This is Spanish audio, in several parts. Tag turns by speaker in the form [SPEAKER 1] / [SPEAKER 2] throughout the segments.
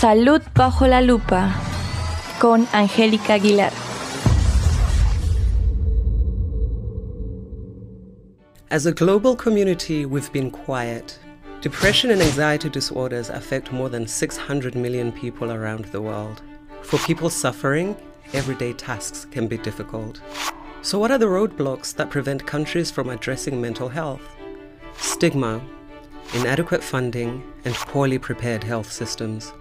[SPEAKER 1] Salud bajo la lupa con Angélica Aguilar.
[SPEAKER 2] As a global community, we've been quiet. Depression and anxiety disorders affect more than 600 million people around the world. For people suffering, everyday tasks can be difficult. So, what are the roadblocks that prevent countries from addressing mental health? Stigma, inadequate funding, and poorly prepared health systems.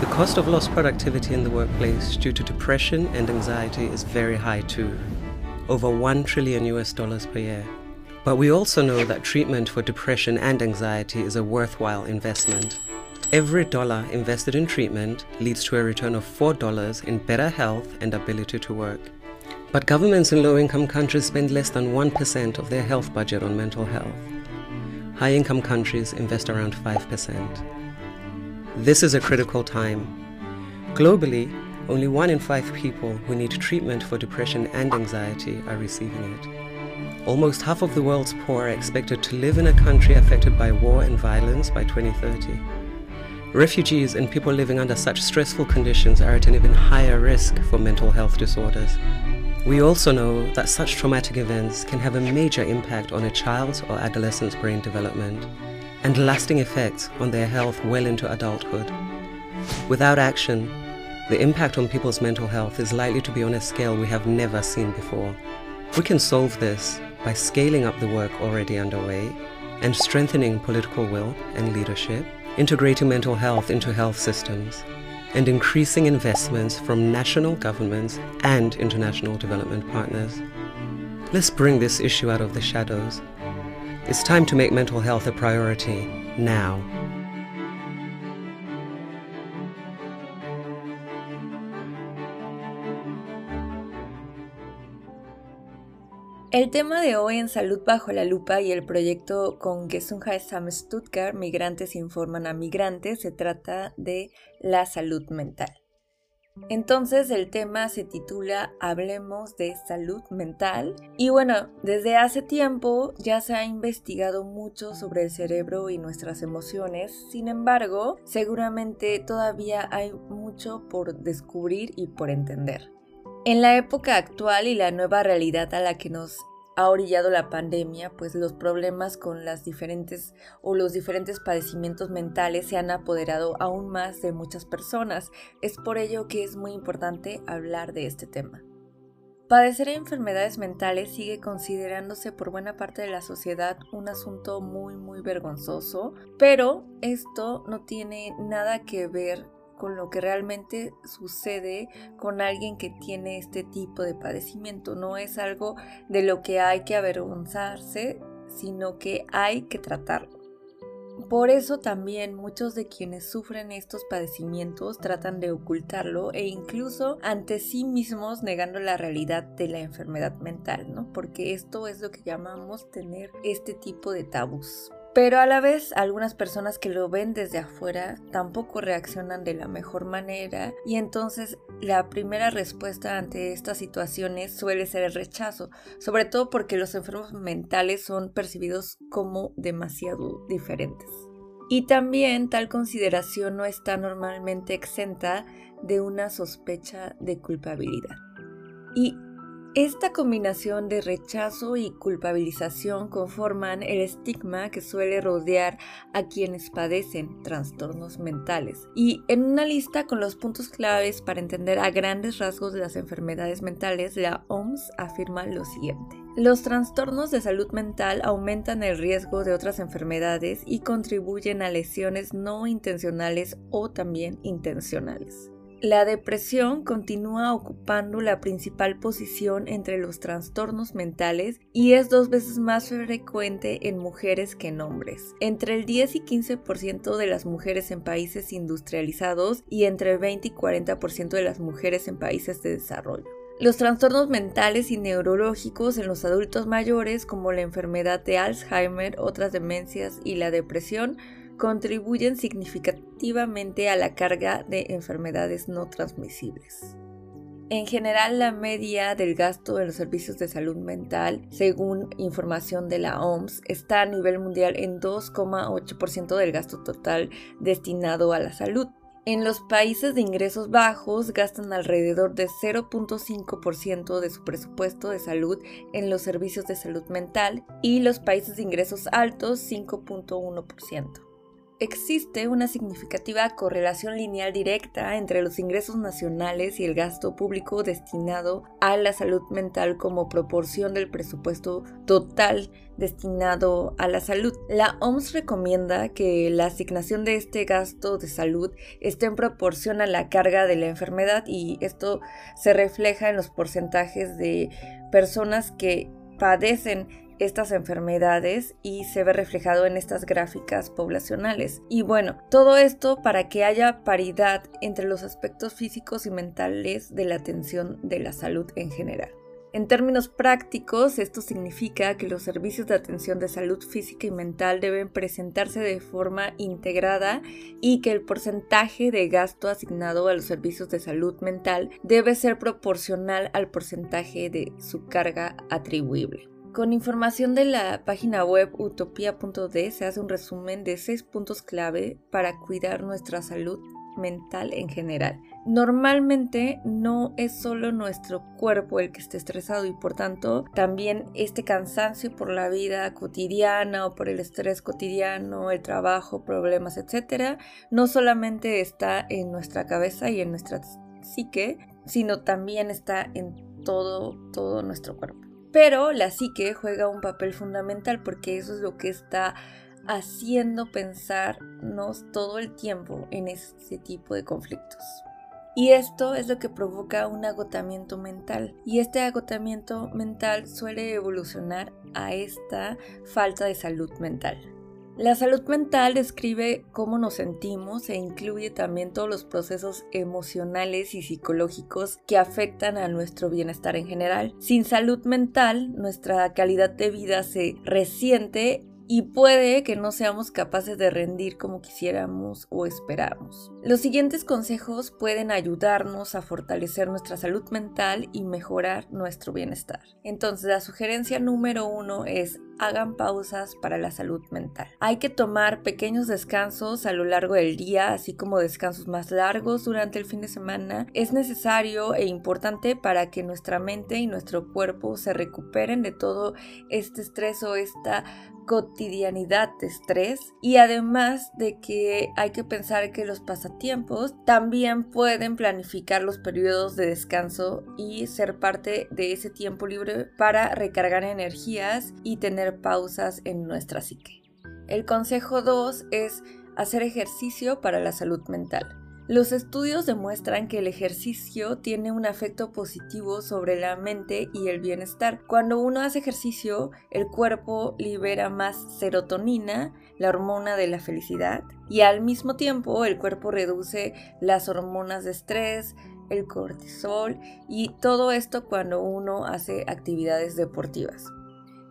[SPEAKER 2] The cost of lost productivity in the workplace due to depression and anxiety is very high too, over 1 trillion US dollars per year. But we also know that treatment for depression and anxiety is a worthwhile investment. Every dollar invested in treatment leads to a return of $4 in better health and ability to work. But governments in low income countries spend less than 1% of their health budget on mental health. High income countries invest around 5%. This is a critical time. Globally, only one in five people who need treatment for depression and anxiety are receiving it. Almost half of the world's poor are expected to live in a country affected by war and violence by 2030. Refugees and people living under such stressful conditions are at an even higher risk for mental health disorders. We also know that such traumatic events can have a major impact on a child's or adolescent's brain development and lasting effects on their health well into adulthood. Without action, the impact on people's mental health is likely to be on a scale we have never seen before. We can solve this by scaling up the work already underway and strengthening political will and leadership, integrating mental health into health systems, and increasing investments from national governments and international development partners. Let's bring this issue out of the shadows. It's time to make mental health a priority now.
[SPEAKER 1] El tema de hoy en Salud bajo la lupa y el proyecto con Gesundheitsamt Stuttgart, Migrantes informan a migrantes, se trata de la salud mental. Entonces el tema se titula Hablemos de salud mental y bueno, desde hace tiempo ya se ha investigado mucho sobre el cerebro y nuestras emociones, sin embargo, seguramente todavía hay mucho por descubrir y por entender. En la época actual y la nueva realidad a la que nos ha orillado la pandemia, pues los problemas con las diferentes o los diferentes padecimientos mentales se han apoderado aún más de muchas personas. Es por ello que es muy importante hablar de este tema. Padecer enfermedades mentales sigue considerándose por buena parte de la sociedad un asunto muy muy vergonzoso, pero esto no tiene nada que ver con lo que realmente sucede con alguien que tiene este tipo de padecimiento. No es algo de lo que hay que avergonzarse, sino que hay que tratarlo. Por eso también muchos de quienes sufren estos padecimientos tratan de ocultarlo e incluso ante sí mismos negando la realidad de la enfermedad mental, ¿no? Porque esto es lo que llamamos tener este tipo de tabús. Pero a la vez algunas personas que lo ven desde afuera tampoco reaccionan de la mejor manera y entonces la primera respuesta ante estas situaciones suele ser el rechazo, sobre todo porque los enfermos mentales son percibidos como demasiado diferentes. Y también tal consideración no está normalmente exenta de una sospecha de culpabilidad. Esta combinación de rechazo y culpabilización conforman el estigma que suele rodear a quienes padecen trastornos mentales. Y en una lista con los puntos claves para entender a grandes rasgos de las enfermedades mentales, la OMS afirma lo siguiente. Los trastornos de salud mental aumentan el riesgo de otras enfermedades y contribuyen a lesiones no intencionales o también intencionales. La depresión continúa ocupando la principal posición entre los trastornos mentales y es dos veces más frecuente en mujeres que en hombres. Entre el 10 y 15% de las mujeres en países industrializados y entre el 20 y 40% de las mujeres en países de desarrollo. Los trastornos mentales y neurológicos en los adultos mayores, como la enfermedad de Alzheimer, otras demencias y la depresión, contribuyen significativamente a la carga de enfermedades no transmisibles. En general, la media del gasto en los servicios de salud mental, según información de la OMS, está a nivel mundial en 2,8% del gasto total destinado a la salud. En los países de ingresos bajos gastan alrededor de 0.5% de su presupuesto de salud en los servicios de salud mental y los países de ingresos altos 5.1% existe una significativa correlación lineal directa entre los ingresos nacionales y el gasto público destinado a la salud mental como proporción del presupuesto total destinado a la salud. La OMS recomienda que la asignación de este gasto de salud esté en proporción a la carga de la enfermedad y esto se refleja en los porcentajes de personas que padecen estas enfermedades y se ve reflejado en estas gráficas poblacionales. Y bueno, todo esto para que haya paridad entre los aspectos físicos y mentales de la atención de la salud en general. En términos prácticos, esto significa que los servicios de atención de salud física y mental deben presentarse de forma integrada y que el porcentaje de gasto asignado a los servicios de salud mental debe ser proporcional al porcentaje de su carga atribuible. Con información de la página web utopia.de se hace un resumen de seis puntos clave para cuidar nuestra salud mental en general. Normalmente no es solo nuestro cuerpo el que esté estresado y por tanto también este cansancio por la vida cotidiana o por el estrés cotidiano, el trabajo, problemas, etcétera, no solamente está en nuestra cabeza y en nuestra psique, sino también está en todo todo nuestro cuerpo. Pero la psique juega un papel fundamental porque eso es lo que está haciendo pensarnos todo el tiempo en ese tipo de conflictos. Y esto es lo que provoca un agotamiento mental. Y este agotamiento mental suele evolucionar a esta falta de salud mental. La salud mental describe cómo nos sentimos e incluye también todos los procesos emocionales y psicológicos que afectan a nuestro bienestar en general. Sin salud mental, nuestra calidad de vida se resiente y puede que no seamos capaces de rendir como quisiéramos o esperamos. Los siguientes consejos pueden ayudarnos a fortalecer nuestra salud mental y mejorar nuestro bienestar. Entonces la sugerencia número uno es hagan pausas para la salud mental. Hay que tomar pequeños descansos a lo largo del día, así como descansos más largos durante el fin de semana. Es necesario e importante para que nuestra mente y nuestro cuerpo se recuperen de todo este estrés o esta cotidianidad de estrés y además de que hay que pensar que los pasatiempos también pueden planificar los periodos de descanso y ser parte de ese tiempo libre para recargar energías y tener pausas en nuestra psique. El consejo 2 es hacer ejercicio para la salud mental. Los estudios demuestran que el ejercicio tiene un efecto positivo sobre la mente y el bienestar. Cuando uno hace ejercicio, el cuerpo libera más serotonina, la hormona de la felicidad, y al mismo tiempo el cuerpo reduce las hormonas de estrés, el cortisol y todo esto cuando uno hace actividades deportivas.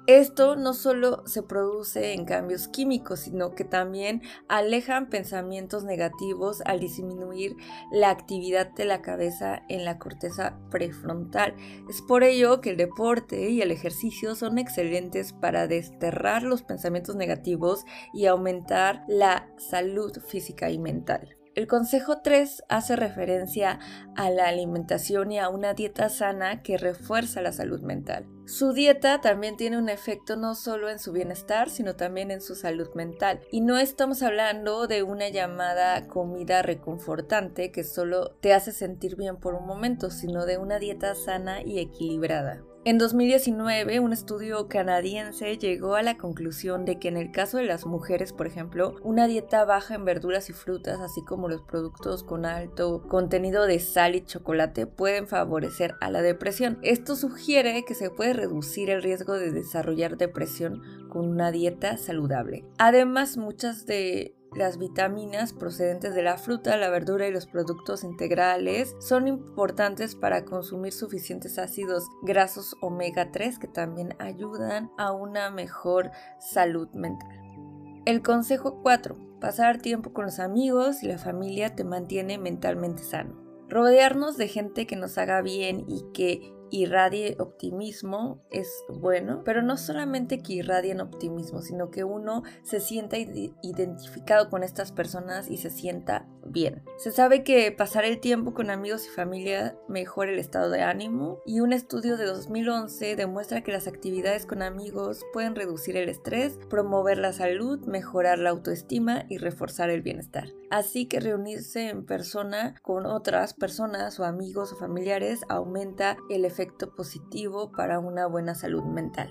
[SPEAKER 1] Esto no solo se produce en cambios químicos, sino que también alejan pensamientos negativos al disminuir la actividad de la cabeza en la corteza prefrontal. Es por ello que el deporte y el ejercicio son excelentes para desterrar los pensamientos negativos y aumentar la salud física y mental. El consejo 3 hace referencia a la alimentación y a una dieta sana que refuerza la salud mental. Su dieta también tiene un efecto no solo en su bienestar, sino también en su salud mental. Y no estamos hablando de una llamada comida reconfortante que solo te hace sentir bien por un momento, sino de una dieta sana y equilibrada. En 2019, un estudio canadiense llegó a la conclusión de que en el caso de las mujeres, por ejemplo, una dieta baja en verduras y frutas, así como los productos con alto contenido de sal y chocolate, pueden favorecer a la depresión. Esto sugiere que se puede reducir el riesgo de desarrollar depresión con una dieta saludable. Además, muchas de las vitaminas procedentes de la fruta, la verdura y los productos integrales son importantes para consumir suficientes ácidos grasos omega 3 que también ayudan a una mejor salud mental. El consejo 4. Pasar tiempo con los amigos y la familia te mantiene mentalmente sano. Rodearnos de gente que nos haga bien y que irradie optimismo es bueno, pero no solamente que irradien optimismo, sino que uno se sienta identificado con estas personas y se sienta bien. Se sabe que pasar el tiempo con amigos y familia mejora el estado de ánimo y un estudio de 2011 demuestra que las actividades con amigos pueden reducir el estrés, promover la salud, mejorar la autoestima y reforzar el bienestar. Así que reunirse en persona con otras personas o amigos o familiares aumenta el efecto positivo para una buena salud mental.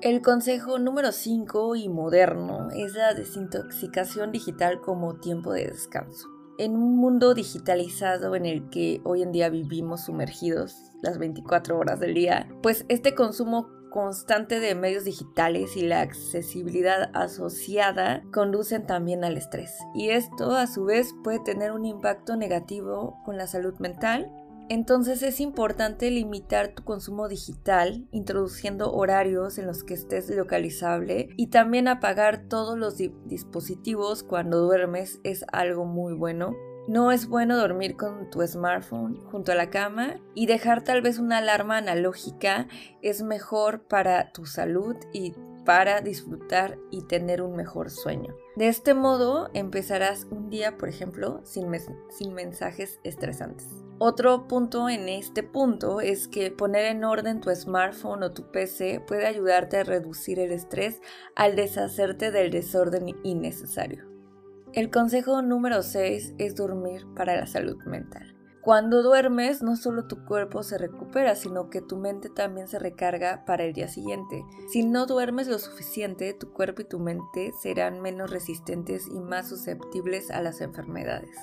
[SPEAKER 1] El consejo número 5 y moderno es la desintoxicación digital como tiempo de descanso. En un mundo digitalizado en el que hoy en día vivimos sumergidos las 24 horas del día, pues este consumo constante de medios digitales y la accesibilidad asociada conducen también al estrés. Y esto a su vez puede tener un impacto negativo con la salud mental entonces es importante limitar tu consumo digital, introduciendo horarios en los que estés localizable y también apagar todos los dispositivos cuando duermes es algo muy bueno. No es bueno dormir con tu smartphone junto a la cama y dejar tal vez una alarma analógica es mejor para tu salud y para disfrutar y tener un mejor sueño. De este modo empezarás un día, por ejemplo, sin, mensajes estresantes. Otro punto en este punto es que poner en orden tu smartphone o tu PC puede ayudarte a reducir el estrés al deshacerte del desorden innecesario. El consejo número 6 es dormir para la salud mental. Cuando duermes, no solo tu cuerpo se recupera, sino que tu mente también se recarga para el día siguiente. Si no duermes lo suficiente, tu cuerpo y tu mente serán menos resistentes y más susceptibles a las enfermedades.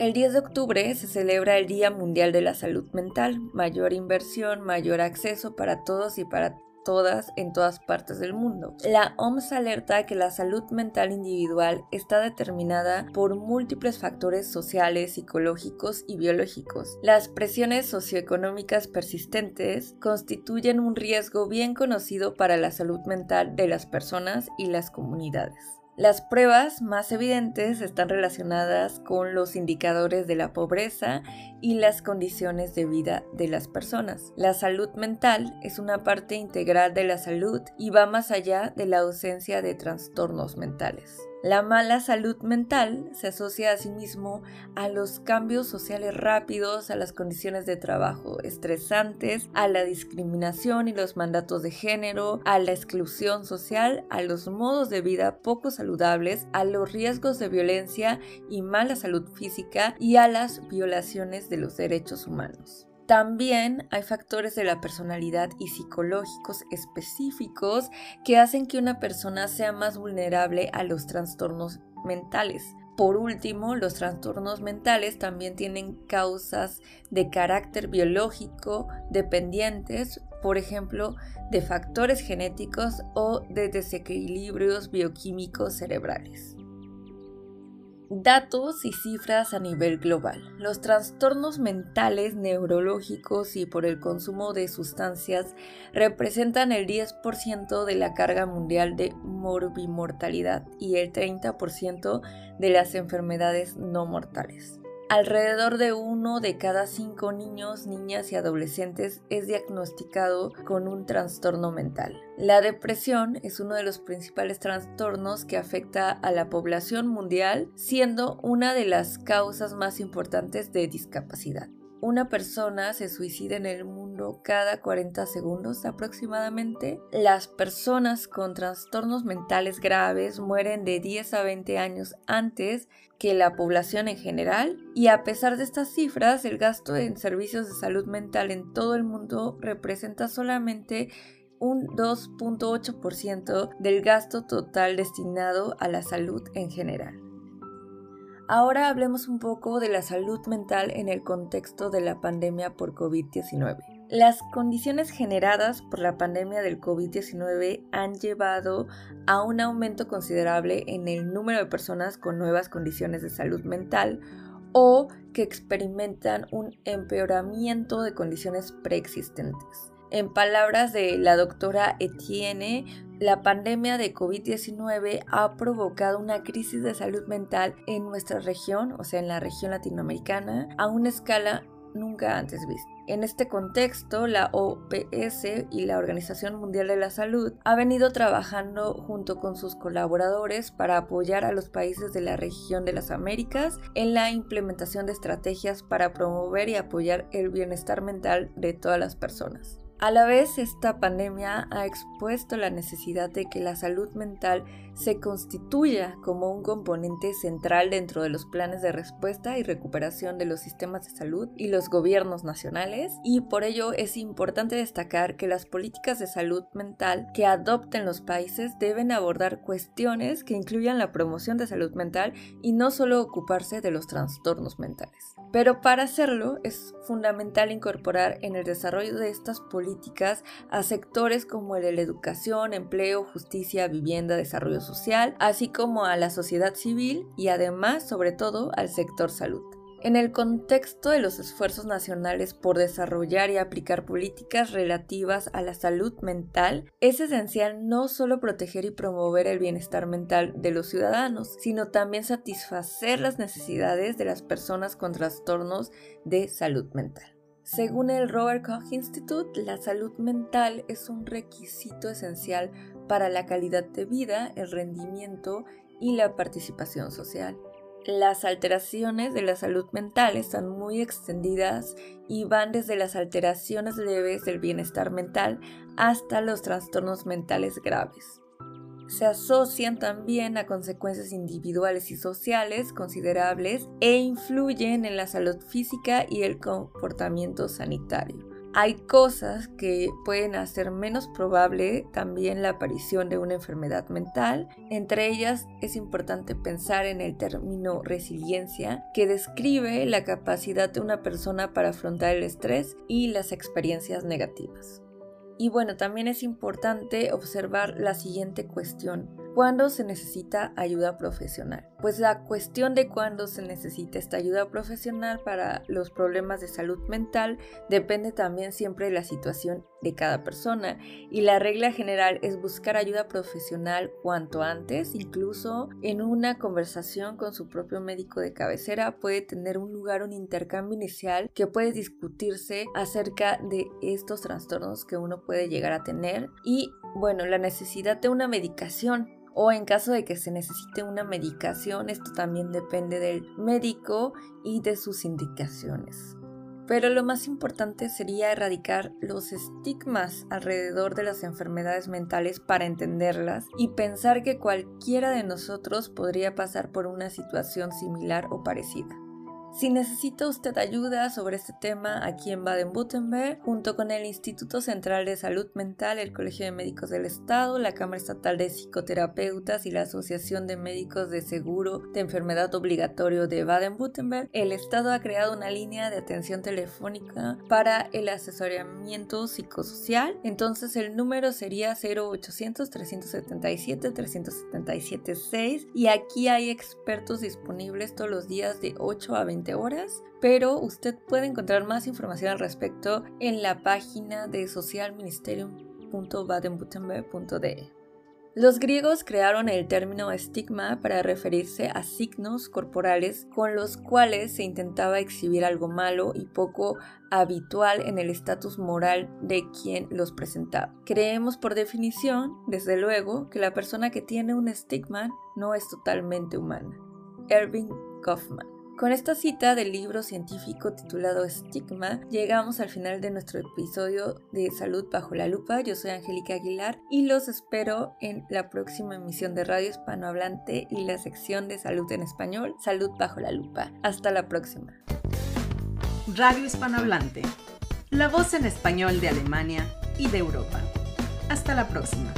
[SPEAKER 1] El 10 de octubre se celebra el Día Mundial de la Salud Mental, mayor inversión, mayor acceso para todos y para todas en todas partes del mundo. La OMS alerta que la salud mental individual está determinada por múltiples factores sociales, psicológicos y biológicos. Las presiones socioeconómicas persistentes constituyen un riesgo bien conocido para la salud mental de las personas y las comunidades. Las pruebas más evidentes están relacionadas con los indicadores de la pobreza y las condiciones de vida de las personas. La salud mental es una parte integral de la salud y va más allá de la ausencia de trastornos mentales. La mala salud mental se asocia asimismo a los cambios sociales rápidos, a las condiciones de trabajo estresantes, a la discriminación y los mandatos de género, a la exclusión social, a los modos de vida poco saludables, a los riesgos de violencia y mala salud física y a las violaciones de los derechos humanos. También hay factores de la personalidad y psicológicos específicos que hacen que una persona sea más vulnerable a los trastornos mentales. Por último, los trastornos mentales también tienen causas de carácter biológico dependientes, por ejemplo, de factores genéticos o de desequilibrios bioquímicos cerebrales. Datos y cifras a nivel global. Los trastornos mentales, neurológicos y por el consumo de sustancias representan el 10% de la carga mundial de morbimortalidad y el 30% de las enfermedades no mortales. Alrededor de uno de cada cinco niños, niñas y adolescentes es diagnosticado con un trastorno mental. La depresión es uno de los principales trastornos que afecta a la población mundial, siendo una de las causas más importantes de discapacidad. Una persona se suicida en el mundo cada 40 segundos aproximadamente. Las personas con trastornos mentales graves mueren de 10 a 20 años antes que la población en general y a pesar de estas cifras el gasto en servicios de salud mental en todo el mundo representa solamente un 2.8% del gasto total destinado a la salud en general. Ahora hablemos un poco de la salud mental en el contexto de la pandemia por COVID-19. Las condiciones generadas por la pandemia del COVID-19 han llevado a un aumento considerable en el número de personas con nuevas condiciones de salud mental o que experimentan un empeoramiento de condiciones preexistentes. En palabras de la doctora Etienne, la pandemia de COVID-19 ha provocado una crisis de salud mental en nuestra región, o sea, en la región latinoamericana, a una escala nunca antes visto. En este contexto, la OPS y la Organización Mundial de la Salud ha venido trabajando junto con sus colaboradores para apoyar a los países de la región de las Américas en la implementación de estrategias para promover y apoyar el bienestar mental de todas las personas. A la vez, esta pandemia ha expuesto la necesidad de que la salud mental se constituya como un componente central dentro de los planes de respuesta y recuperación de los sistemas de salud y los gobiernos nacionales, y por ello es importante destacar que las políticas de salud mental que adopten los países deben abordar cuestiones que incluyan la promoción de salud mental y no solo ocuparse de los trastornos mentales. Pero para hacerlo es fundamental incorporar en el desarrollo de estas políticas a sectores como el de la educación, empleo, justicia, vivienda, desarrollo social, así como a la sociedad civil y además, sobre todo, al sector salud. En el contexto de los esfuerzos nacionales por desarrollar y aplicar políticas relativas a la salud mental, es esencial no solo proteger y promover el bienestar mental de los ciudadanos, sino también satisfacer las necesidades de las personas con trastornos de salud mental. Según el Robert Koch Institute, la salud mental es un requisito esencial para la calidad de vida, el rendimiento y la participación social. Las alteraciones de la salud mental están muy extendidas y van desde las alteraciones leves del bienestar mental hasta los trastornos mentales graves. Se asocian también a consecuencias individuales y sociales considerables e influyen en la salud física y el comportamiento sanitario hay cosas que pueden hacer menos probable también la aparición de una enfermedad mental. Entre ellas es importante pensar en el término resiliencia, que describe la capacidad de una persona para afrontar el estrés y las experiencias negativas. Y bueno, también es importante observar la siguiente cuestión. ¿Cuándo se necesita ayuda profesional? Pues la cuestión de cuándo se necesita esta ayuda profesional para los problemas de salud mental depende también siempre de la situación de cada persona. Y la regla general es buscar ayuda profesional cuanto antes, incluso en una conversación con su propio médico de cabecera puede tener un lugar un intercambio inicial que puede discutirse acerca de estos trastornos que uno puede llegar a tener. Y bueno, la necesidad de una medicación o en caso de que se necesite una medicación, esto también depende del médico y de sus indicaciones. Pero lo más importante sería erradicar los estigmas alrededor de las enfermedades mentales para entenderlas y pensar que cualquiera de nosotros podría pasar por una situación similar o parecida. Si necesita usted ayuda sobre este tema aquí en Baden-Württemberg, junto con el Instituto Central de Salud Mental, el Colegio de Médicos del Estado, la Cámara Estatal de Psicoterapeutas y la Asociación de Médicos de Seguro de Enfermedad Obligatorio de Baden-Württemberg, el Estado ha creado una línea de atención telefónica para el asesoramiento psicosocial. Entonces el número sería 0800 377 377 6 y aquí hay expertos disponibles todos los días de 8 a 20 horas, pero usted puede encontrar más información al respecto en la página de socialministerium.baden-württemberg.de. Los griegos crearon el término estigma para referirse a signos corporales con los cuales se intentaba exhibir algo malo y poco habitual en el estatus moral de quien los presentaba. Creemos por definición, desde luego, que la persona que tiene un estigma no es totalmente humana. Erving Kaufman con esta cita del libro científico titulado Estigma, llegamos al final de nuestro episodio de Salud bajo la lupa. Yo soy Angélica Aguilar y los espero en la próxima emisión de Radio Hispanohablante y la sección de Salud en Español, Salud bajo la lupa. Hasta la próxima.
[SPEAKER 3] Radio Hispanohablante, la voz en español de Alemania y de Europa. Hasta la próxima.